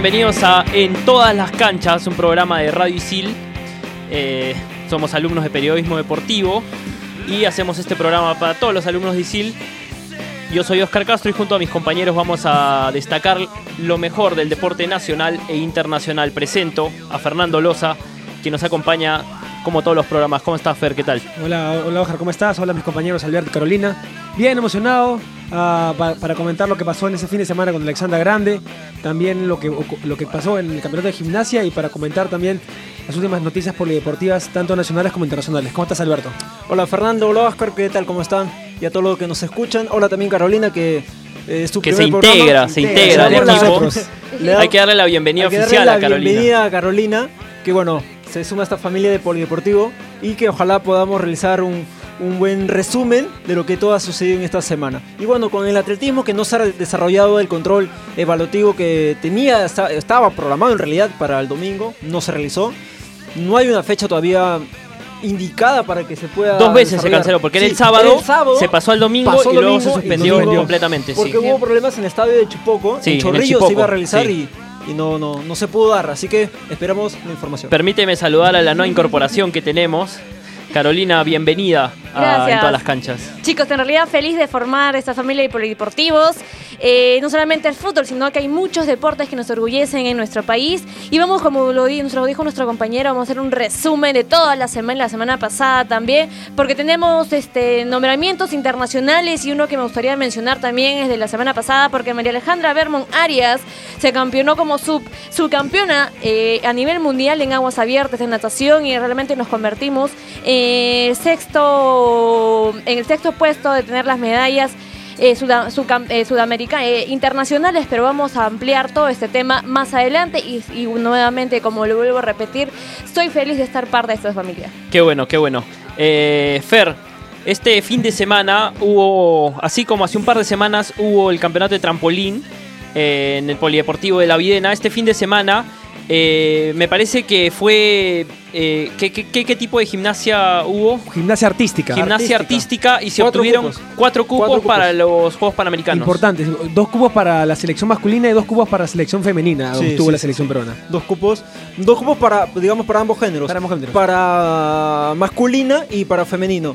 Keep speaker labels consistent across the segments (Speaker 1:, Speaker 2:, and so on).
Speaker 1: Bienvenidos a En todas las canchas, un programa de Radio Isil. Eh, somos alumnos de periodismo deportivo y hacemos este programa para todos los alumnos de Isil. Yo soy Oscar Castro y junto a mis compañeros vamos a destacar lo mejor del deporte nacional e internacional. Presento a Fernando Loza, quien nos acompaña como todos los programas. ¿Cómo estás, Fer? ¿Qué tal?
Speaker 2: Hola, hola Oscar, ¿cómo estás? Hola mis compañeros Alberto y Carolina. Bien emocionado ah, pa- para comentar lo que pasó en ese fin de semana con Alexandra Grande, también lo que, lo que pasó en el campeonato de gimnasia y para comentar también las últimas noticias polideportivas, tanto nacionales como internacionales. ¿Cómo estás, Alberto?
Speaker 3: Hola Fernando, hola Oscar, ¿qué tal? ¿Cómo están? Y a todos los que nos escuchan. Hola también Carolina, que eh, es tu
Speaker 1: Que se integra, se integra
Speaker 2: al
Speaker 3: Por la-
Speaker 2: equipo.
Speaker 3: Le da-
Speaker 1: Hay que darle la bienvenida
Speaker 3: hay que darle
Speaker 1: oficial
Speaker 3: la
Speaker 1: a Carolina.
Speaker 3: bienvenida a Carolina, que bueno, se suma a esta familia de Polideportivo y que ojalá podamos realizar un, un buen resumen de lo que todo ha sucedido en esta semana. Y bueno, con el atletismo que no se ha desarrollado el control evaluativo que tenía, esta- estaba programado en realidad para el domingo, no se realizó. No hay una fecha todavía indicada para que se pueda
Speaker 1: Dos veces se canceló, porque era
Speaker 3: Sí,
Speaker 1: el sábado,
Speaker 3: el sábado
Speaker 1: se pasó al domingo
Speaker 3: pasó
Speaker 1: y luego
Speaker 3: domingo
Speaker 1: se suspendió
Speaker 3: domingo.
Speaker 1: completamente. sí.
Speaker 3: Porque hubo problemas en el estadio de Chupoco,
Speaker 1: Sí, en
Speaker 3: en
Speaker 1: el
Speaker 3: Chorrillos
Speaker 1: Chipoco,
Speaker 3: se iba a realizar
Speaker 1: sí.
Speaker 3: y, y no, no, no se pudo dar, así que esperamos la información.
Speaker 1: Permíteme saludar a la nueva incorporación que tenemos. Carolina, bienvenida a. En todas las canchas.
Speaker 4: Chicos, en realidad feliz de formar esta familia de polideportivos. Eh, no solamente el fútbol, sino que hay muchos deportes que nos orgullecen en nuestro país. Y vamos, como lo, dijo nuestro compañero, vamos a hacer un resumen de toda la semana, la semana pasada también, porque tenemos este, nombramientos internacionales y uno que me gustaría mencionar también es de la semana pasada, porque María Alejandra Bermon Arias se campeonó como sub, subcampeona eh, a nivel mundial en aguas abiertas de natación y realmente nos convertimos eh, sexto, en el sexto puesto de tener las medallas eh, eh, sudamerica- eh, internacionales, pero vamos a ampliar todo este tema más adelante y, y nuevamente, como lo vuelvo a repetir, estoy feliz de estar parte de esta familia.
Speaker 1: Qué bueno, qué bueno. Fer, este fin de semana hubo, así como hace un par de semanas hubo el campeonato de trampolín en el Polideportivo de la Videna. Este fin de semana eh, me parece que fue... eh, ¿qué, qué, qué- qué tipo de gimnasia hubo?
Speaker 2: Gimnasia artística.
Speaker 1: Gimnasia
Speaker 3: Artística.
Speaker 1: artística y se
Speaker 3: Cuatro
Speaker 1: obtuvieron
Speaker 3: cupos.
Speaker 1: cuatro cupos
Speaker 3: Cuatro cupos.
Speaker 1: para los Juegos Panamericanos.
Speaker 2: Importante, dos cubos para la selección masculina y dos cubos para la selección femenina,
Speaker 3: Sí,
Speaker 2: obtuvo
Speaker 3: sí,
Speaker 2: la selección
Speaker 3: sí.
Speaker 2: peruana.
Speaker 3: Dos cupos, dos cupos para, digamos, para ambos géneros.
Speaker 2: Para ambos géneros.
Speaker 3: Para masculina y para femenino.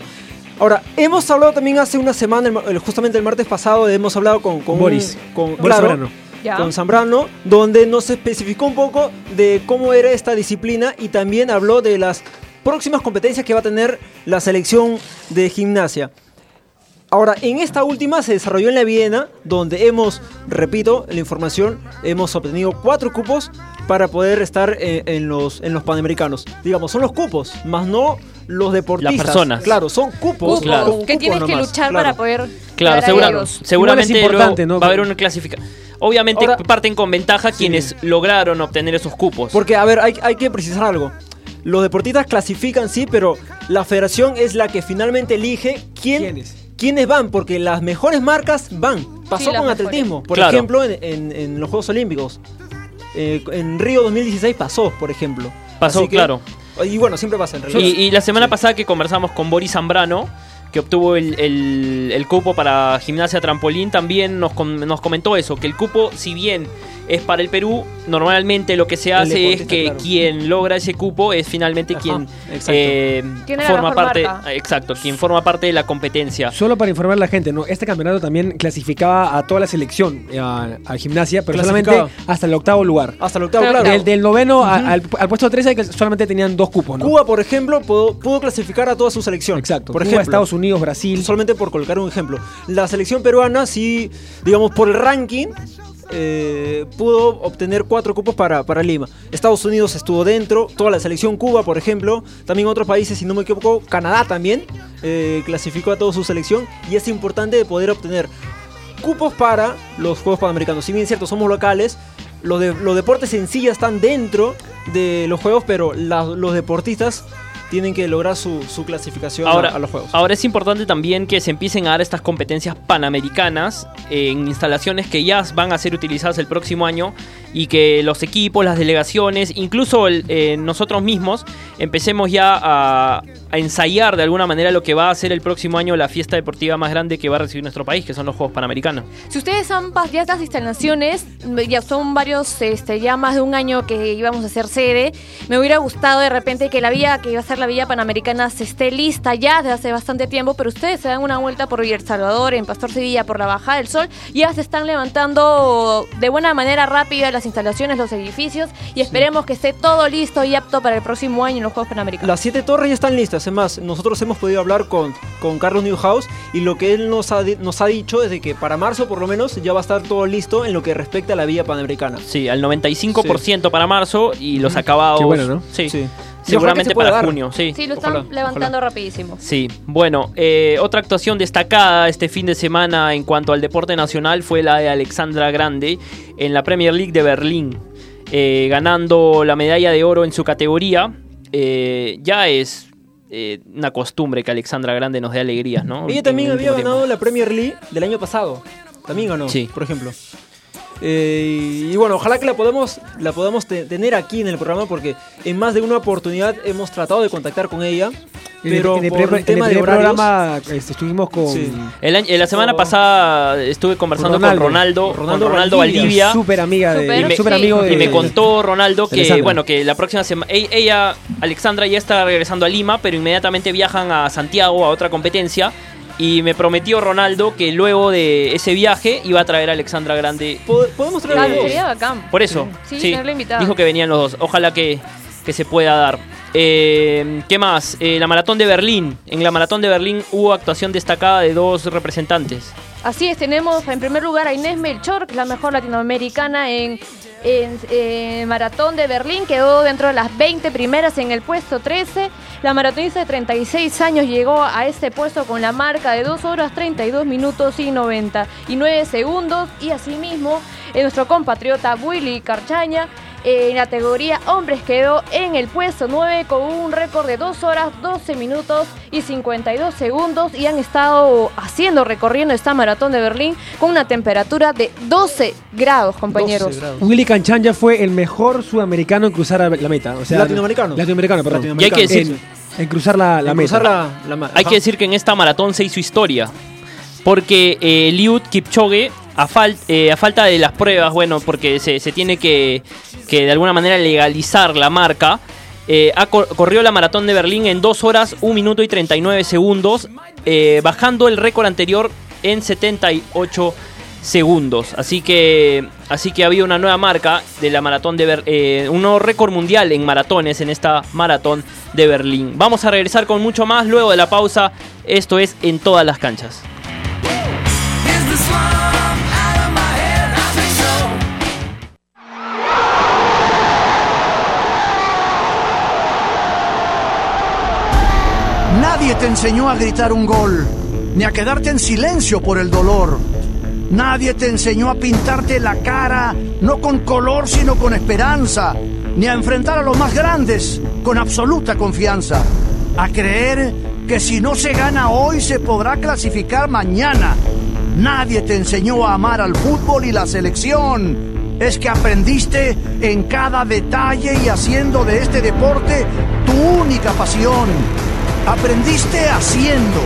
Speaker 3: Ahora, hemos hablado también hace una semana, el justamente el martes pasado, hemos hablado con, con
Speaker 2: Boris.
Speaker 3: un- con,
Speaker 2: Boris
Speaker 3: claro,
Speaker 2: Zambrano.
Speaker 4: ¿Ya?
Speaker 3: con Zambrano, donde nos especificó un poco de cómo era esta disciplina y también habló de las próximas competencias que va a tener la selección de gimnasia. Ahora, en esta última se desarrolló en la Viena, donde hemos, repito, la información, hemos obtenido cuatro cupos para poder estar eh, en, los, en los Panamericanos. Digamos, son los cupos, más no los deportistas.
Speaker 1: Las personas.
Speaker 3: Claro, son cupos.
Speaker 4: Cupos
Speaker 1: claro.
Speaker 4: que
Speaker 3: cupos
Speaker 4: tienes que luchar
Speaker 3: claro.
Speaker 4: para poder
Speaker 1: Claro, segura- seguramente
Speaker 2: Igual es importante,
Speaker 1: luego
Speaker 2: ¿no?
Speaker 1: va a haber una clasificación. Obviamente
Speaker 3: Ahora-
Speaker 1: parten con ventaja quienes lograron obtener esos cupos.
Speaker 3: Porque, a ver, hay, hay que precisar algo. Los deportistas clasifican, sí, pero la federación es la que finalmente elige quién,
Speaker 2: ¿Quiénes?
Speaker 3: quiénes van, porque las mejores marcas van. Pasó con
Speaker 4: mejores.
Speaker 3: atletismo, por
Speaker 1: Claro.
Speaker 3: ejemplo, en, en- en los Juegos Olímpicos. Eh, en Río 2016 pasó, por ejemplo.
Speaker 1: Pasó,
Speaker 3: que-
Speaker 1: claro.
Speaker 3: Y bueno, siempre pasa en
Speaker 1: Y,
Speaker 3: realidad.
Speaker 1: y la semana
Speaker 3: Sí.
Speaker 1: pasada que conversamos con Boris Zambrano, que obtuvo el, el- el cupo para gimnasia trampolín, también nos, nos comentó eso, que el cupo, si bien es para el Perú, normalmente lo que se hace es que
Speaker 3: claro.
Speaker 1: quien logra ese cupo es finalmente
Speaker 3: Ajá,
Speaker 1: quien eh, forma parte,
Speaker 4: marca.
Speaker 1: exacto, quien forma parte de la competencia.
Speaker 2: Solo para informar a la gente, ¿no? Este campeonato también clasificaba a toda la selección eh, a, a gimnasia, pero solamente hasta el octavo lugar.
Speaker 3: Hasta el octavo, claro.
Speaker 2: Del, del noveno al, al puesto 13 que solamente tenían dos cupos, ¿no?
Speaker 3: Cuba, por ejemplo, pudo, pudo clasificar a toda su selección.
Speaker 2: Exacto.
Speaker 3: Por
Speaker 2: Cuba,
Speaker 3: ejemplo,
Speaker 2: Estados Unidos, Brasil.
Speaker 3: solamente por colocar un ejemplo. La selección peruana, sí, digamos, por el ranking, eh, pudo obtener cuatro cupos para, para Lima. Estados Unidos estuvo dentro, toda la selección Cuba, por ejemplo, también otros países, si no me equivoco, Canadá también eh, clasificó a toda su selección y es importante de poder obtener cupos para los Juegos Panamericanos. Si bien cierto, somos locales, los, los deportes en están dentro de los Juegos, pero los deportistas tienen que lograr su, su clasificación a-
Speaker 1: Ahora,
Speaker 3: a, los juegos.
Speaker 1: ahora es importante también que se empiecen a dar estas competencias panamericanas en instalaciones que ya van a ser utilizadas el próximo año y que los equipos, las delegaciones, incluso el- eh, nosotros mismos empecemos ya a, a ensayar de alguna manera lo que va a ser el próximo año la fiesta deportiva más grande que va a recibir nuestro país, que son los Juegos Panamericanos.
Speaker 4: Si ustedes han pas- ya estas instalaciones, ya son varios, este, ya más de un año que íbamos a hacer sede, me hubiera gustado de repente que la vía que iba a ser la vía panamericana se esté lista ya desde hace bastante tiempo, pero ustedes se dan una vuelta por Villa El Salvador, en Pastor Sevilla, por la Bajada del Sol, ya se están levantando de buena manera rápida las instalaciones, los edificios, y esperemos que esté todo listo y apto para el próximo año en los Juegos Panamericanos.
Speaker 3: Las siete torres ya están listas. Es más, nosotros hemos podido hablar con, con Carlos Newhouse y lo que él nos ha, nos ha dicho es de que para marzo, por lo menos, ya va a estar todo listo en lo que respecta a la vía panamericana.
Speaker 1: Sí, al 95% para marzo y los acabados.
Speaker 2: Qué bueno, ¿no?
Speaker 1: Sí.
Speaker 3: Sí.
Speaker 1: Seguramente
Speaker 3: se
Speaker 1: para
Speaker 3: dar.
Speaker 1: junio, sí.
Speaker 4: Sí, lo están
Speaker 3: Ojalá,
Speaker 4: levantando rapidísimo.
Speaker 1: Sí, bueno, eh, otra actuación destacada este fin de semana en cuanto al deporte nacional fue la de Alexandra Grande en la Premier League de Berlín, eh, ganando la medalla de oro en su categoría. Eh, ya es eh, una costumbre que Alexandra Grande nos dé alegrías, ¿no?
Speaker 3: Ella también
Speaker 1: En
Speaker 3: había ganado la Premier League del año pasado. También ganó,
Speaker 1: Sí.
Speaker 3: por ejemplo. Eh, y bueno, ojalá que la podamos, la podamos te- tener aquí en el programa porque en más de una oportunidad hemos tratado de contactar con ella.
Speaker 2: En el-
Speaker 3: Pero
Speaker 2: en el,
Speaker 3: por el tema
Speaker 2: en el
Speaker 3: de
Speaker 2: primer
Speaker 3: horarios,
Speaker 2: programa este, estuvimos con
Speaker 3: Sí.
Speaker 1: El año- la semana
Speaker 3: Oh.
Speaker 1: pasada estuve conversando
Speaker 2: Ronaldo.
Speaker 1: con Ronaldo, con
Speaker 3: Ronaldo
Speaker 1: Ronaldo
Speaker 3: Valdivia.
Speaker 1: Valdivia.
Speaker 2: súper amiga de,
Speaker 1: Y me-
Speaker 2: súper
Speaker 4: sí.
Speaker 2: amigo de
Speaker 1: Y me contó Ronaldo que,
Speaker 2: Alexandra.
Speaker 1: bueno, que la próxima semana, ella, Alexandra, ya está regresando a Lima, pero inmediatamente viajan a Santiago a otra competencia. Y me prometió Ronaldo que luego de ese viaje iba a traer a Alexandra Grande.
Speaker 3: po- podemos traer
Speaker 4: Claro,
Speaker 3: a los dos.
Speaker 4: bacán.
Speaker 1: Por eso,
Speaker 4: Sí,
Speaker 1: sí,
Speaker 4: tenerla invitada.
Speaker 1: dijo que venían los dos. Ojalá que, que se pueda dar. Eh, ¿Qué más? Eh, la maratón de Berlín. En la maratón de Berlín hubo actuación destacada de dos representantes.
Speaker 4: Así es, tenemos en primer lugar a Inés Melchor, que es la mejor latinoamericana en, en, eh, Maratón de Berlín, quedó dentro de las 20 primeras en el puesto 13. La maratonista de 36 años llegó a este puesto con la marca de 2 horas 32 minutos y 99 segundos. Y asimismo, eh, nuestro compatriota Willy Carchaña en la categoría hombres quedó en el puesto 9 con un récord de 2 horas 12 minutos y 52 segundos y han estado haciendo, recorriendo esta maratón de Berlín con una temperatura de 12 grados, compañeros.
Speaker 3: 12 grados.
Speaker 2: Willy Canchanya fue el mejor sudamericano en cruzar la meta. O sea,
Speaker 3: Latinoamericano.
Speaker 2: Latinoamericano, perdón.
Speaker 3: Latinoamericano.
Speaker 1: Y hay que decir-
Speaker 2: En, en cruzar la, la
Speaker 3: En
Speaker 2: meta.
Speaker 3: cruzar la, la ma-
Speaker 1: Hay
Speaker 3: ajá.
Speaker 1: que decir que en esta maratón se hizo historia. Porque eh, Eliud Kipchoge, eh, a falta de las pruebas, bueno, porque se, tiene que, que de alguna manera legalizar la marca, eh, corrió la maratón de Berlín en 2 horas, 1 minuto y 39 segundos, eh, bajando el récord anterior en 78 segundos. Así que, así que había una nueva marca de la maratón de Ber- eh, un nuevo récord mundial en maratones en esta maratón de Berlín. Vamos a regresar con mucho más luego de la pausa. Esto es en todas las canchas.
Speaker 5: Nadie te enseñó a gritar un gol, ni a quedarte en silencio por el dolor. Nadie te enseñó a pintarte la cara, no con color, sino con esperanza, ni a enfrentar a los más grandes con absoluta confianza. A creer que si no se gana hoy se podrá clasificar mañana. Nadie te enseñó a amar al fútbol y la selección. Es que aprendiste en cada detalle y haciendo de este deporte tu única pasión. Aprendiste haciendo.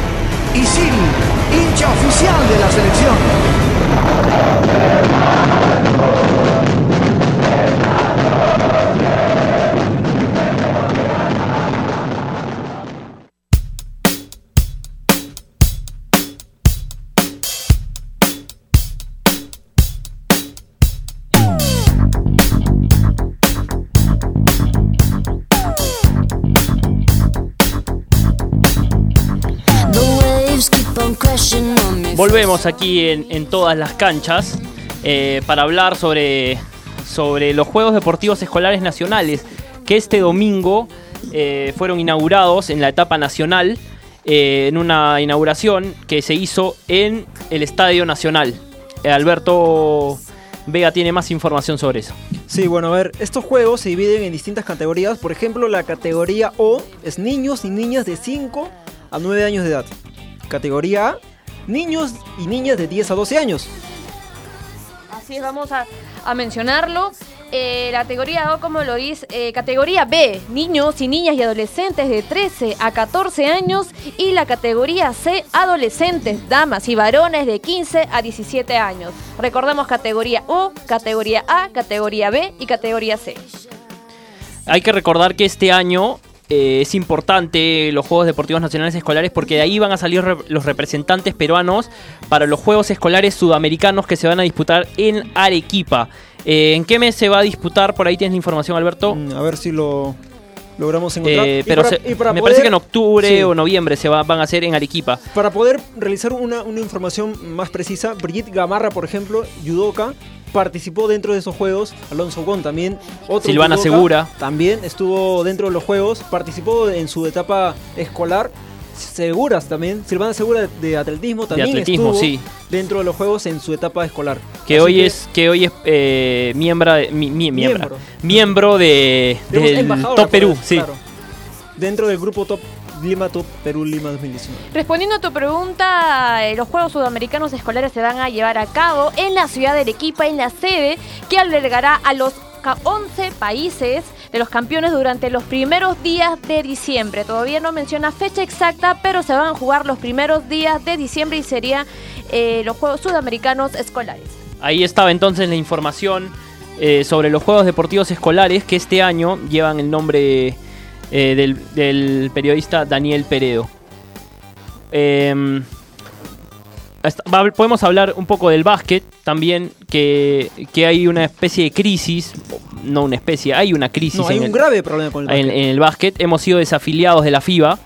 Speaker 5: Isil, hincha oficial de la selección.
Speaker 1: Volvemos aquí en, en todas las canchas eh, para hablar sobre, sobre los Juegos Deportivos Escolares Nacionales que este domingo eh, fueron inaugurados en la etapa nacional eh, en una inauguración que se hizo en el Estadio Nacional. Alberto Vega tiene más información sobre eso.
Speaker 3: Sí, bueno, a ver, estos juegos se dividen en distintas categorías. Por ejemplo, la categoría O es niños y niñas de 5 a 9 años de edad. Categoría A, niños y niñas de 10 a 12 años.
Speaker 4: Así es, vamos a, a mencionarlo. Eh, la categoría O, como lo dice, eh, categoría B, niños y niñas y adolescentes de 13 a 14 años. Y la categoría C, adolescentes, damas y varones de 15 a 17 años. Recordemos categoría O, categoría A, categoría B y categoría C.
Speaker 1: Hay que recordar que este año eh, es importante los Juegos Deportivos Nacionales Escolares porque de ahí van a salir los representantes peruanos para los Juegos Escolares Sudamericanos que se van a disputar en Arequipa. Eh, ¿En qué mes se va a disputar? Por ahí tienes la información, Alberto.
Speaker 3: Mm, A ver si lo logramos encontrar.
Speaker 1: Eh,
Speaker 3: Y
Speaker 1: pero
Speaker 3: para-
Speaker 1: se-
Speaker 3: y para
Speaker 1: me
Speaker 3: poder-
Speaker 1: parece que en octubre
Speaker 3: Sí.
Speaker 1: o noviembre se va- van a hacer en Arequipa.
Speaker 3: Para poder realizar una, una información más precisa, Brigitte Gamarra, por ejemplo, judoka, participó dentro de esos juegos. Alonso Gon también. Otro
Speaker 1: Silvana Segura.
Speaker 3: También estuvo dentro de los juegos. Participó en su etapa escolar. Seguras también. Silvana Segura de, de atletismo también
Speaker 1: atletismo,
Speaker 3: estuvo
Speaker 1: sí.
Speaker 3: dentro de los juegos en su etapa escolar.
Speaker 1: Que
Speaker 3: Así
Speaker 1: hoy es que hoy es eh, miembro de, mi- mi- miembra-
Speaker 3: Miembro.
Speaker 1: miembro de, del Top Perú.
Speaker 3: pues,
Speaker 1: Sí.
Speaker 3: claro. Dentro del grupo Top Lima Top Perú Lima 2019.
Speaker 4: Respondiendo a tu pregunta, eh, los Juegos Sudamericanos Escolares se van a llevar a cabo en la ciudad de Arequipa, en la sede que albergará a los ca- 11 países de los campeones durante los primeros días de diciembre. Todavía no menciona fecha exacta, pero se van a jugar los primeros días de diciembre y serían eh, los Juegos Sudamericanos Escolares.
Speaker 1: Ahí estaba entonces la información eh, sobre los Juegos Deportivos Escolares que este año llevan el nombre eh, del, del periodista Daniel Peredo. Em, podemos hablar un poco del básquet también, que, que hay una especie de crisis, no una especie, hay una crisis
Speaker 3: No, hay
Speaker 1: en,
Speaker 3: un
Speaker 1: el,
Speaker 3: grave problema con el
Speaker 1: en-
Speaker 3: básquet.
Speaker 1: en el básquet. Hemos sido desafiliados de la FIBA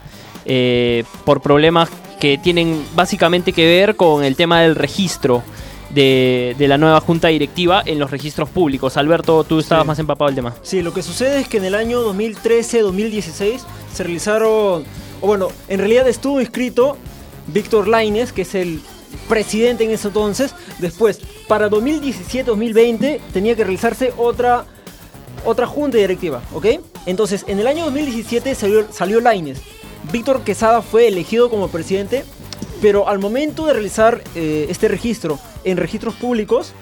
Speaker 1: eh, por problemas que tienen básicamente que ver con el tema del registro de, de la nueva junta directiva en los registros públicos. Alberto, tú estabas
Speaker 3: Sí.
Speaker 1: más empapado del tema.
Speaker 3: Sí, lo que sucede es que en el año 2013-2016 se realizaron, o bueno, en realidad estuvo inscrito Víctor Laines, que es el presidente en ese entonces. Después, para 2017-2020 tenía que realizarse otra, otra junta directiva, ¿ok? Entonces, en el año 2017 salió, salió Laines. Víctor Quesada fue elegido como presidente, pero al momento de realizar eh, este registro en registros públicos,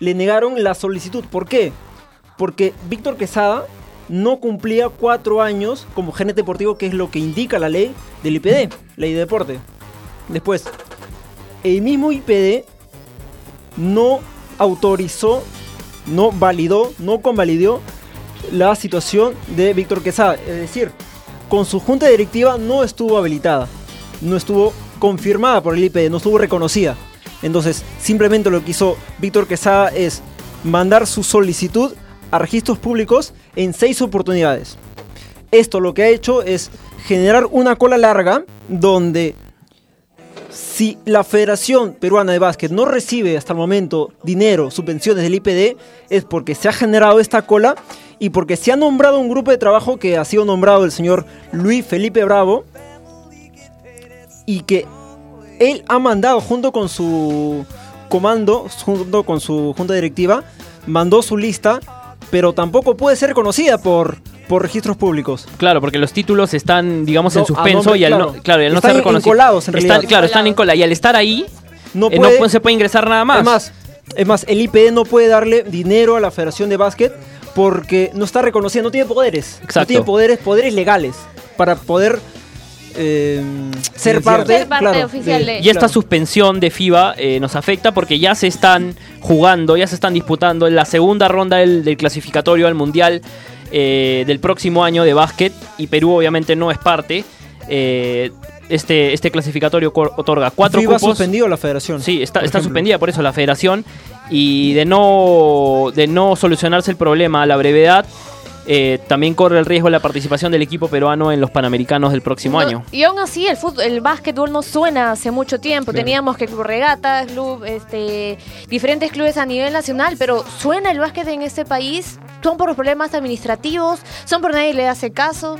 Speaker 3: le negaron la solicitud. ¿Por qué? Porque Víctor Quesada no cumplía cuatro años como gerente deportivo, que es lo que indica la ley del IPD, ley de deporte. Después, el mismo IPD no autorizó, no validó, no convalidó la situación de Víctor Quesada. Es decir, con su junta directiva no estuvo habilitada, no estuvo confirmada por el IPD, no estuvo reconocida. Entonces, simplemente lo que hizo Víctor Quesada es mandar su solicitud a registros públicos en seis oportunidades. Esto lo que ha hecho es generar una cola larga donde si la Federación Peruana de Básquet no recibe hasta el momento dinero, subvenciones del IPD, es porque se ha generado esta cola y porque se ha nombrado un grupo de trabajo que ha sido nombrado el señor Luis Felipe Bravo y que él ha mandado junto con su comando, junto con su junta directiva, mandó su lista, pero tampoco puede ser reconocida por, por registros públicos.
Speaker 1: Claro, porque los títulos están, digamos, en
Speaker 3: No,
Speaker 1: suspenso
Speaker 3: nombre-
Speaker 1: y al
Speaker 3: claro.
Speaker 1: no, claro, y al no
Speaker 3: Están
Speaker 1: ser reconocido.
Speaker 3: encolados, en
Speaker 1: Están- claro, están en cola. Y al estar ahí,
Speaker 3: No
Speaker 1: eh, no se puede ingresar nada más.
Speaker 3: Es más, es más, el IPD no puede darle dinero a la Federación de Básquet porque no está reconocida, no tiene poderes. No
Speaker 1: Exacto.
Speaker 3: tiene poderes, poderes legales para poder eh, ser parte,
Speaker 4: Ser parte
Speaker 3: claro,
Speaker 4: oficial de-
Speaker 1: Y esta
Speaker 3: claro.
Speaker 1: suspensión de FIBA eh, nos afecta porque ya se están jugando, ya se están disputando en la segunda ronda del, del clasificatorio al Mundial eh, del próximo año de básquet y Perú obviamente no es parte. Eh, este, este clasificatorio otorga cuatro
Speaker 3: FIBA ha
Speaker 1: cupos.
Speaker 3: suspendido la Federación.
Speaker 1: Sí, está,
Speaker 3: por
Speaker 1: está suspendida por eso la federación y de no, de no solucionarse el problema a la brevedad, eh, también corre el riesgo la participación del equipo peruano en los Panamericanos del próximo
Speaker 4: No,
Speaker 1: año.
Speaker 4: Y aún así el fútbol, el básquetbol no suena hace mucho tiempo.
Speaker 3: Claro.
Speaker 4: Teníamos que club regatas, club, este, diferentes clubes a nivel nacional, pero suena el básquet en este país. Son por problemas administrativos, son por nadie le hace caso.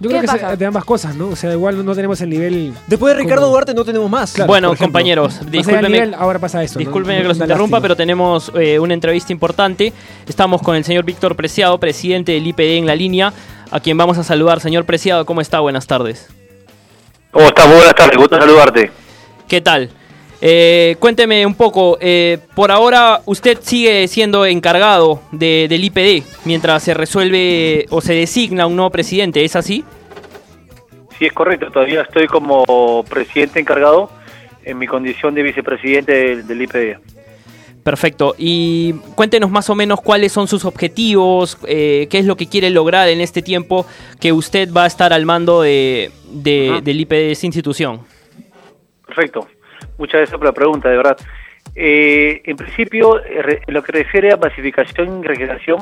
Speaker 2: Yo creo
Speaker 4: ¿Qué
Speaker 2: que
Speaker 4: pasa?
Speaker 2: es de ambas cosas, ¿no? O sea, igual no tenemos el nivel.
Speaker 3: Después de Ricardo
Speaker 2: como-
Speaker 3: Duarte no tenemos más.
Speaker 2: Claro,
Speaker 1: bueno,
Speaker 2: ejemplo.
Speaker 1: compañeros, discúlpenme,
Speaker 2: nivel, ahora pasa eso. ¿no?
Speaker 1: discúlpenme que los interrumpa,
Speaker 2: lástima.
Speaker 1: pero tenemos eh, una entrevista importante. Estamos con el señor Víctor Preciado, presidente del IPD en la línea, a quien vamos a saludar. Señor Preciado, ¿cómo está? Buenas tardes.
Speaker 6: ¿Cómo estás? Muy buenas tardes, gusto saludarte.
Speaker 1: ¿Qué tal? Eh, cuénteme un poco, eh, por ahora usted sigue siendo encargado de- del IPD mientras se resuelve o se designa un nuevo presidente, ¿es así?
Speaker 6: Sí, es correcto, todavía estoy como presidente encargado en mi condición de vicepresidente del, del IPD.
Speaker 1: Perfecto. Y cuéntenos más o menos cuáles son sus objetivos, eh, qué es lo que quiere lograr en este tiempo que usted va a estar al mando de, del IPD de esa institución.
Speaker 6: Perfecto, muchas gracias por la pregunta, de verdad. Eh, en principio, eh, en lo que refiere a masificación y regeneración,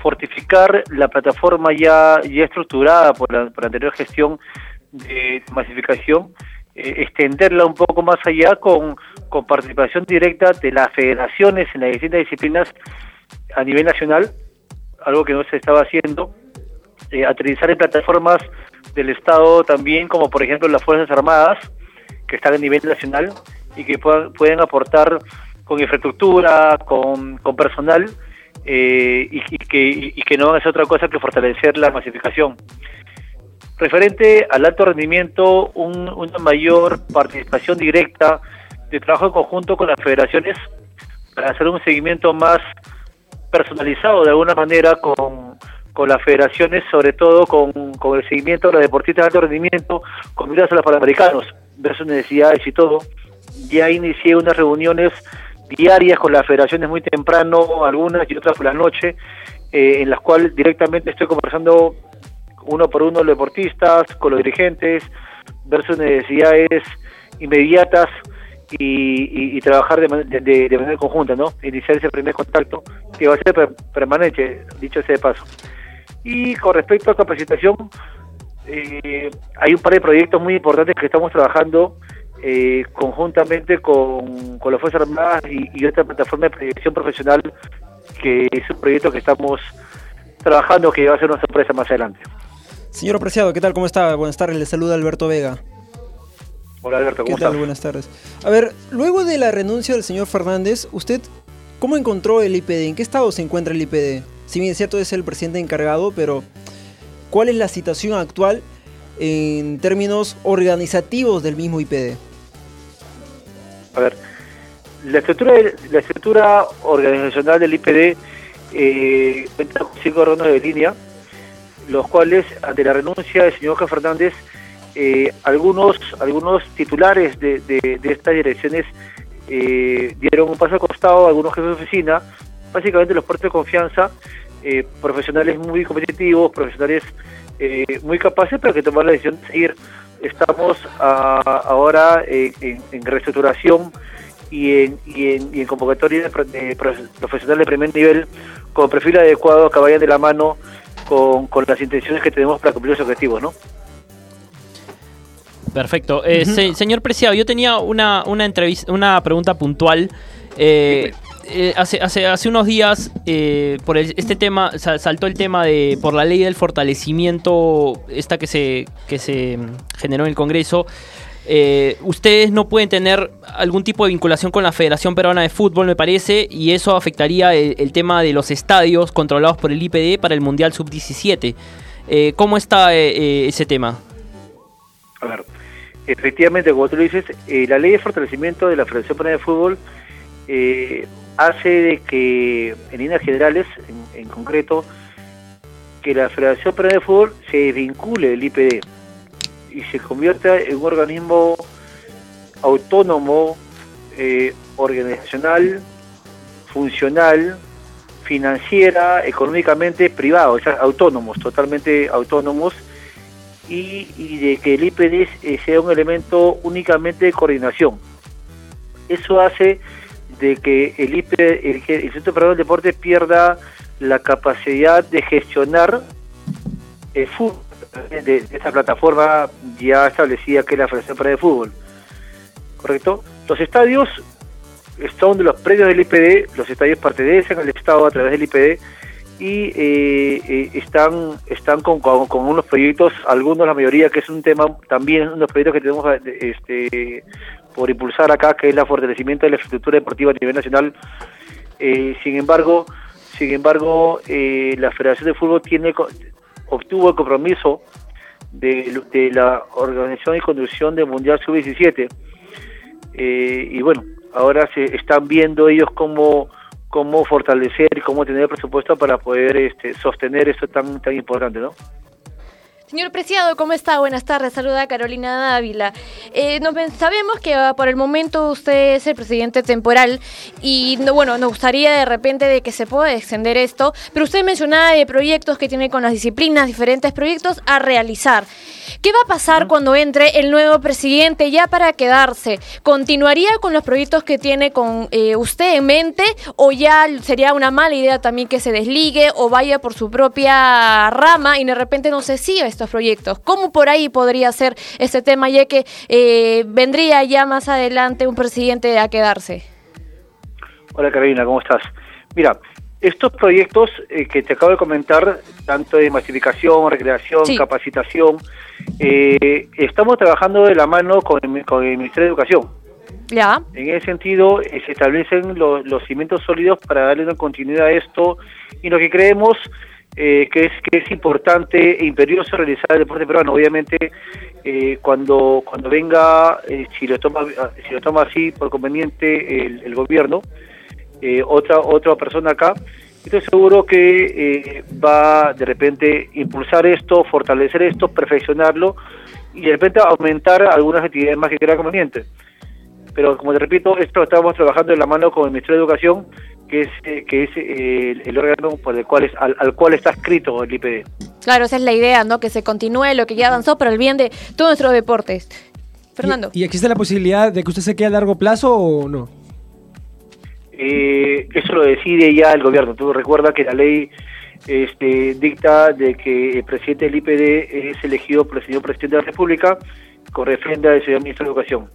Speaker 6: fortificar la plataforma ya, ya estructurada por la, por la anterior gestión de masificación, eh, extenderla un poco más allá con, con participación directa de las federaciones en las distintas disciplinas a nivel nacional, algo que no se estaba haciendo, eh, aterrizar en plataformas del Estado también, como por ejemplo las Fuerzas Armadas, que están a nivel nacional y que puedan, pueden aportar con infraestructura, con, con personal, eh, y, que, y que no van a hacer otra cosa que fortalecer la masificación. Referente al alto rendimiento, un- una mayor participación directa de trabajo en conjunto con las federaciones para hacer un seguimiento más personalizado de alguna manera con, con las federaciones, sobre todo con, con el seguimiento de los deportistas de alto rendimiento, con miras a los panamericanos, ver sus necesidades y todo. Ya inicié unas reuniones diarias con las federaciones muy temprano, algunas y otras por la noche, eh, en las cuales directamente estoy conversando uno por uno los deportistas, con los dirigentes, ver sus necesidades inmediatas y, y- trabajar de, man- de- de manera conjunta, ¿no? Iniciar ese primer contacto que va a ser per- permanente, dicho sea de paso. Y con respecto a capacitación, eh, hay un par de proyectos muy importantes que estamos trabajando eh, conjuntamente con, con las Fuerzas Armadas y, y otra plataforma de proyección profesional que es un proyecto que estamos trabajando que va a ser una sorpresa más adelante.
Speaker 3: Señor apreciado, ¿qué tal? ¿Cómo está? Buenas tardes, le saluda Alberto Vega.
Speaker 6: Hola Alberto,
Speaker 3: ¿Qué
Speaker 6: ¿cómo
Speaker 3: tal?
Speaker 6: estás?
Speaker 3: Buenas tardes. A ver, luego de la renuncia del señor Fernández, ¿usted cómo encontró el IPD? ¿En qué estado se encuentra el IPD? Si bien es cierto es el presidente encargado, pero ¿cuál es la situación actual en términos organizativos del mismo IPD?
Speaker 6: A ver, la estructura, organizacional del IPD eh, cuenta con cinco órganos de línea, los cuales, ante la renuncia del señor Juan Fernández, eh, algunos, algunos titulares de, de- estas direcciones eh, dieron un paso al costado, algunos jefes de oficina, básicamente los puestos de confianza, eh, profesionales muy competitivos, profesionales eh, muy capaces, pero que tomaron la decisión de seguir. Estamos ah, ahora eh, en, en reestructuración y en, y en, y en convocatoria de, pro- de profe- profesionales de primer nivel con perfil adecuado que vayan de la mano con, con las intenciones que tenemos para cumplir los objetivos, ¿no?
Speaker 1: Perfecto. Eh, se- señor Preciado, yo tenía una, una entrevista, una pregunta puntual. Eh, eh, hace, hace, hace unos días, eh, por este tema, sa- saltó el tema de, por la ley del fortalecimiento, esta que se, que se mm, generó en el Congreso, eh, ustedes no pueden tener algún tipo de vinculación con la Federación Peruana de Fútbol, me parece, y eso afectaría el, tema de los estadios controlados por el IPD para el Mundial Sub-17. Eh, ¿Cómo está eh, ese tema?
Speaker 6: A ver, efectivamente, como tú lo dices, la ley de fortalecimiento de la Federación Peruana de Fútbol hace de que, en líneas generales, en, en concreto, que la Federación Peruana de Fútbol se vincule del IPD y se convierta en un organismo autónomo, eh, organizacional, funcional, financiera, económicamente privado, o sea, autónomos, totalmente autónomos, y, y de que el IPD eh, sea un elemento únicamente de coordinación. Eso hace de que el IPD, el, el Instituto Federal del Deporte pierda la capacidad de gestionar el fútbol de, de esta plataforma ya establecida que es la Federación Peruana de Fútbol. ¿Correcto? Los estadios son de los predios del IPD, los estadios pertenecen al Estado a través del IPD y eh, eh, están están con, con, unos proyectos, algunos, la mayoría, que es un tema también, unos proyectos que tenemos este, por impulsar acá, que es el fortalecimiento de la infraestructura deportiva a nivel nacional. Eh, sin embargo, sin embargo, eh, la Federación de Fútbol tiene obtuvo el compromiso de, de la organización y conducción del Mundial Sub-17. Eh, y bueno, ahora se están viendo ellos cómo, cómo fortalecer y cómo tener presupuesto para poder este, sostener esto tan, tan importante, ¿no?
Speaker 4: Señor Preciado, ¿cómo está? Buenas tardes, saluda Carolina Dávila. Eh, nos ven- sabemos que ah, por el momento usted es el presidente temporal y no, bueno, nos gustaría de repente de que se pueda extender esto, pero usted mencionaba de proyectos que tiene con las disciplinas, diferentes proyectos a realizar. ¿Qué va a pasar cuando entre el nuevo presidente ya para quedarse? ¿Continuaría con los proyectos que tiene con eh, usted en mente o ya sería una mala idea también que se desligue o vaya por su propia rama y de repente no se siga estos proyectos? ¿Cómo por ahí podría ser este tema ya que eh, vendría ya más adelante un presidente a quedarse?
Speaker 6: Hola Carolina, ¿cómo estás? Mira, estos proyectos eh, que te acabo de comentar, tanto de masificación, recreación,
Speaker 4: Sí.
Speaker 6: capacitación, eh, estamos trabajando de la mano con el, con el Ministerio de Educación.
Speaker 4: ¿Ya?
Speaker 6: En ese sentido, eh, se establecen lo- los cimientos sólidos para darle una continuidad a esto y lo que creemos eh, que es que es importante e imperioso realizar el deporte peruano. Obviamente, eh, cuando cuando venga, eh, si lo toma si lo toma así por conveniente el, el gobierno, eh, otra otra persona acá, estoy seguro que eh, va de repente impulsar esto, fortalecer esto, perfeccionarlo y de repente aumentar algunas actividades más que crea conveniente pero como te repito, esto lo estamos trabajando en la mano con el Ministerio de Educación, que es eh, que es eh, el, el órgano por el cual es, al, al cual está escrito el IPD.
Speaker 4: Claro, esa es la idea, ¿no? Que se continúe lo que ya avanzó para el bien de todos nuestros deportes. Fernando.
Speaker 2: ¿Y, y existe la posibilidad de que usted se quede a largo plazo o no?
Speaker 6: Eh, eso lo decide ya el gobierno. Tú recuerdas que la ley este, dicta de que el presidente del IPD es elegido por el señor presidente de la República con referenda del señor ministro de Educación.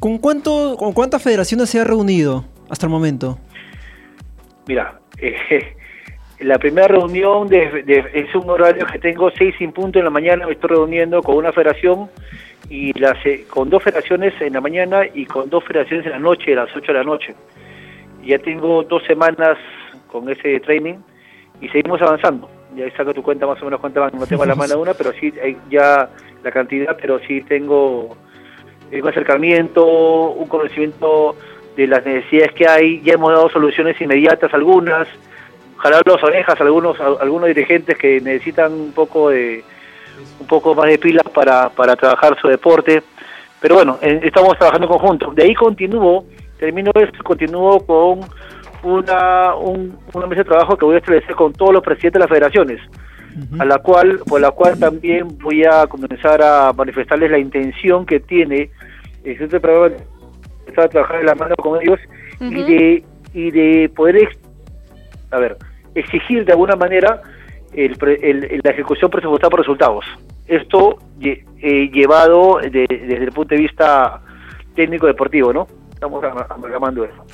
Speaker 3: ¿Con, cuánto, ¿Con cuántas federaciones se ha reunido hasta el momento?
Speaker 6: Mira, eh, la primera reunión de, de- es un horario que tengo seis sin punto en la mañana, me estoy reuniendo con una federación y las, eh, con dos federaciones en la mañana y con dos federaciones en la noche, a las 8 de la noche. Ya tengo dos semanas con ese training y seguimos avanzando. Ya saco tu cuenta más o menos cuántas van, no tengo la mano una, pero sí hay ya la cantidad, pero sí tengo eh, un acercamiento, un conocimiento de las necesidades que hay, ya hemos dado soluciones inmediatas algunas, jalar las orejas a algunos, algunos dirigentes que necesitan un poco de un poco más de pilas para, para trabajar su deporte, pero bueno, eh, estamos trabajando en conjunto. De ahí continúo, termino esto, continúo con una, un- una mesa de trabajo que voy a establecer con todos los presidentes de las federaciones, a la cual, por la cual también voy a comenzar a manifestarles la intención que tiene el Instituto de Programa de empezar a trabajar de la mano con ellos y de y de poder ex- a ver exigir de alguna manera el, pre- el- el- la ejecución presupuestada por resultados. Esto lle- eh, llevado de- desde el punto de vista técnico deportivo no estamos ama- amalgamando eso.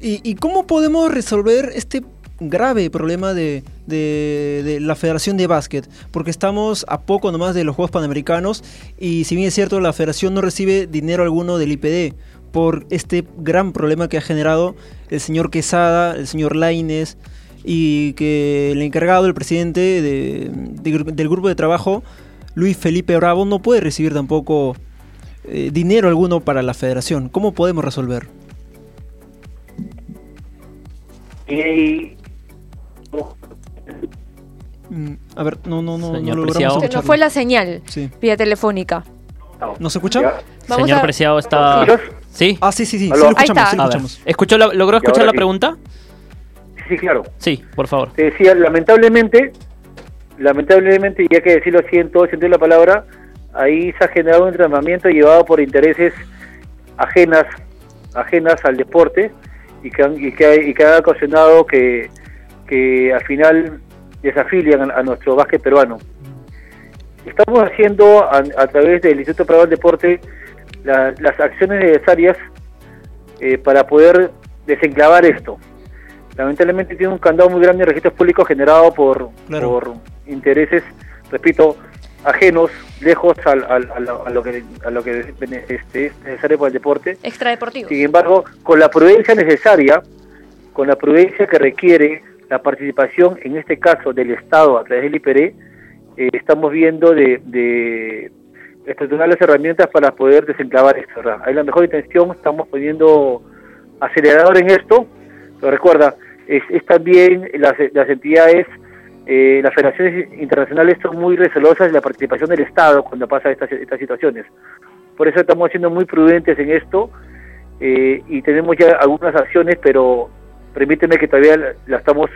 Speaker 3: ¿Y, y cómo podemos resolver este grave problema de, de- la Federación de Básquet? Porque estamos a poco nomás de los Juegos Panamericanos y si bien es cierto, la Federación no recibe dinero alguno del IPD por este gran problema que ha generado el señor Quesada, el señor Laines y que el encargado, el presidente de- de- del grupo de trabajo, Luis Felipe Bravo, no puede recibir tampoco eh, dinero alguno para la federación. ¿Cómo podemos resolver? Mm, A ver, no, no, no,
Speaker 1: Señor
Speaker 3: no logramos
Speaker 1: Preciado.
Speaker 4: Se nos
Speaker 3: escucharlo.
Speaker 4: fue la señal
Speaker 3: Sí.
Speaker 4: vía telefónica.
Speaker 3: ¿No se escucha?
Speaker 4: Vamos
Speaker 1: Señor
Speaker 4: a-
Speaker 1: Preciado está... ¿Sí?
Speaker 3: Ah, sí, sí, sí. Sí lo
Speaker 4: Ahí
Speaker 3: escuchamos,
Speaker 4: está.
Speaker 3: sí lo escuchamos.
Speaker 1: ¿escuchó la- ¿Logró escuchar la
Speaker 6: sí.
Speaker 1: pregunta?
Speaker 6: sí claro
Speaker 1: Sí, por favor.
Speaker 6: te decía lamentablemente lamentablemente y hay que decirlo así en todo el sentido de la palabra ahí se ha generado un entrenamiento llevado por intereses ajenas ajenas al deporte y que han, y que, ha- y que ha ocasionado que, que al final desafilian a, a nuestro básquet peruano. Estamos haciendo a, a través del Instituto Peruano del Deporte la- las acciones necesarias eh, para poder desenclavar esto. lamentablemente tiene un candado muy grande de registros públicos generado por,
Speaker 3: Claro.
Speaker 6: por intereses, repito, ajenos, lejos al- al- a, lo, a lo que, a lo que este, es necesario para el deporte.
Speaker 4: Extradeportivo.
Speaker 6: Sin embargo, con la prudencia necesaria, con la prudencia que requiere la participación, en este caso del Estado a través del IPRE, eh, estamos viendo de, de estructurar las herramientas para poder desenclavar esto. ¿verdad? Hay la mejor intención, estamos poniendo acelerador en esto, pero recuerda, es, es también las, las entidades, eh, las federaciones internacionales son muy recelosas de la participación del Estado cuando pasa estas, estas situaciones. Por eso estamos siendo muy prudentes en esto eh, y tenemos ya algunas acciones, pero permíteme que todavía la, estamos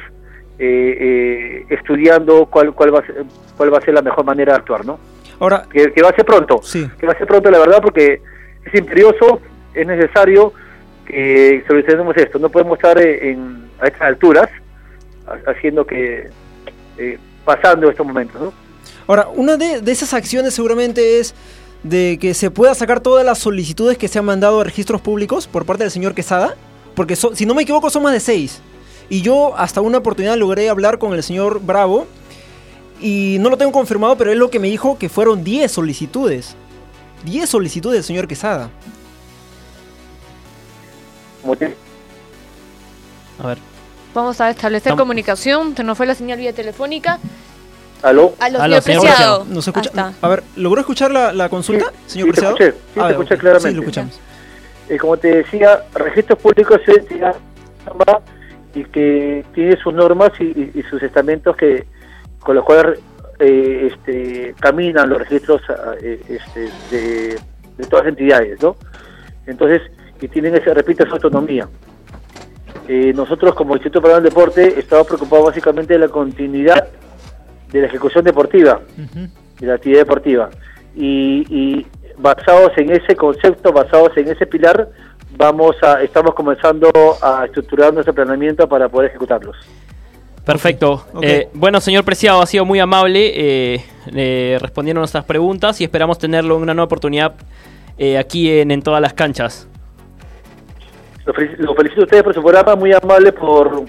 Speaker 6: eh, eh, estudiando cuál, cuál, va a ser, cuál va a ser la mejor manera de actuar, ¿no?
Speaker 3: Ahora,
Speaker 6: Que, que va a ser pronto,
Speaker 3: sí.
Speaker 6: que va a ser pronto la verdad porque es imperioso, es necesario que solucionemos esto. No podemos estar eh, en, a estas alturas ha- haciendo que eh, pasando estos momentos, ¿no?
Speaker 3: Ahora, una de, de esas acciones seguramente es de que se pueda sacar todas las solicitudes que se han mandado a registros públicos por parte del señor Quesada, porque so- si no me equivoco son más de seis. Y yo hasta una oportunidad logré hablar con el señor Bravo y no lo tengo confirmado, pero él lo que me dijo que fueron 10 solicitudes. 10 solicitudes del señor Quesada.
Speaker 6: Te-
Speaker 1: A ver.
Speaker 4: Vamos a establecer comunicación. Se nos fue la señal vía telefónica.
Speaker 6: ¿Aló?
Speaker 4: A los
Speaker 1: Aló,
Speaker 4: señor
Speaker 1: señor
Speaker 4: Preciado.
Speaker 3: ¿Nos escucha? A ver, ¿logró escuchar la, la consulta,
Speaker 6: Sí,
Speaker 3: señor
Speaker 6: sí, te
Speaker 3: Preciado?
Speaker 6: escuché, sí, te
Speaker 3: A ver,
Speaker 6: escuché
Speaker 3: ok,
Speaker 6: claramente.
Speaker 3: Sí, lo escuchamos.
Speaker 6: Eh, como te decía, registros públicos es y que tiene sus normas y, y- y sus estamentos que con los cuales eh, este, caminan los registros ah, eh, este, de, de todas las entidades, ¿no? Entonces, que tienen ese, repito, esa autonomía. Eh, nosotros como Instituto para el Deporte estamos preocupados básicamente de la continuidad de la ejecución deportiva
Speaker 3: Ujú.
Speaker 6: de la actividad deportiva. Y, y basados en ese concepto, basados en ese pilar, vamos a, estamos comenzando a estructurar nuestro planeamiento para poder ejecutarlos.
Speaker 1: Perfecto. Eh, bueno, señor Preciado, ha sido muy amable eh, eh, respondiendo a nuestras preguntas y esperamos tenerlo en una nueva oportunidad eh, aquí en, en todas las canchas.
Speaker 6: Lo felicito, lo felicito a ustedes por su programa, muy amable por,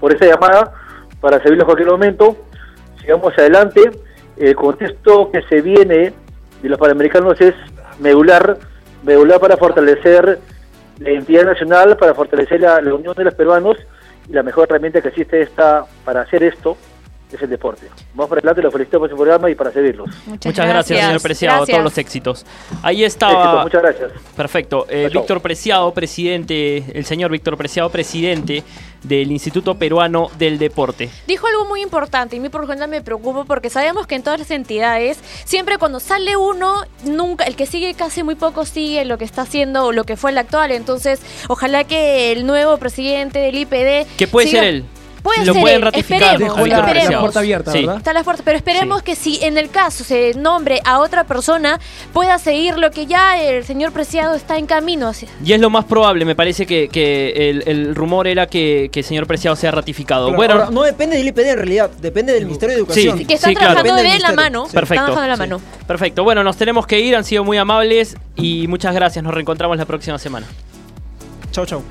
Speaker 6: por esa llamada, para servirles en cualquier momento. Sigamos adelante. El contexto que se viene de los Panamericanos es medular, medular para fortalecer la identidad nacional, para fortalecer la, la unión de los peruanos y la mejor herramienta que existe esta para hacer esto es el deporte. Vamos para adelante, los felicito por su programa y para servirlos.
Speaker 1: Muchas, gracias, señor Preciado.
Speaker 4: Gracias.
Speaker 1: Todos los éxitos. Ahí
Speaker 6: Éxito,
Speaker 1: estaba.
Speaker 6: muchas gracias.
Speaker 1: Perfecto. Eh. Víctor Preciado, presidente, el señor Víctor Preciado, presidente del Instituto Peruano del Deporte.
Speaker 4: Dijo algo muy importante y a mí por lo general me preocupa porque sabemos que en todas las entidades, siempre cuando sale uno, nunca, el que sigue casi muy poco sigue lo que está haciendo o lo que fue el actual. Entonces, ojalá que el nuevo presidente del IPD...
Speaker 1: Que puede
Speaker 4: siga-
Speaker 1: ser él.
Speaker 4: Puede
Speaker 1: Lo
Speaker 4: ser
Speaker 1: pueden
Speaker 4: él,
Speaker 1: ratificar.
Speaker 4: esperemos,
Speaker 2: Dejó la,
Speaker 1: Víctor
Speaker 2: la puerta abierta,
Speaker 1: Sí.
Speaker 2: ¿verdad?
Speaker 4: Está las puertas, pero esperemos
Speaker 1: Sí.
Speaker 4: que si en el caso se nombre a otra persona, pueda seguir lo que ya el señor Preciado está en camino hacia.
Speaker 1: Y es lo más probable, me parece que, que el, el rumor era que, que el señor Preciado sea ratificado. Bueno,
Speaker 3: ahora, no depende del IPD en realidad, depende del Ministerio de Educación.
Speaker 1: Sí,
Speaker 4: Que
Speaker 1: claro.
Speaker 4: trabajando de la mano.
Speaker 3: Sí.
Speaker 1: Perfecto.
Speaker 4: Están trabajando de la
Speaker 3: Sí.
Speaker 4: mano.
Speaker 1: perfecto. Bueno, nos tenemos que ir, han sido muy amables y muchas gracias. Nos reencontramos la próxima semana.
Speaker 3: Chau, chau.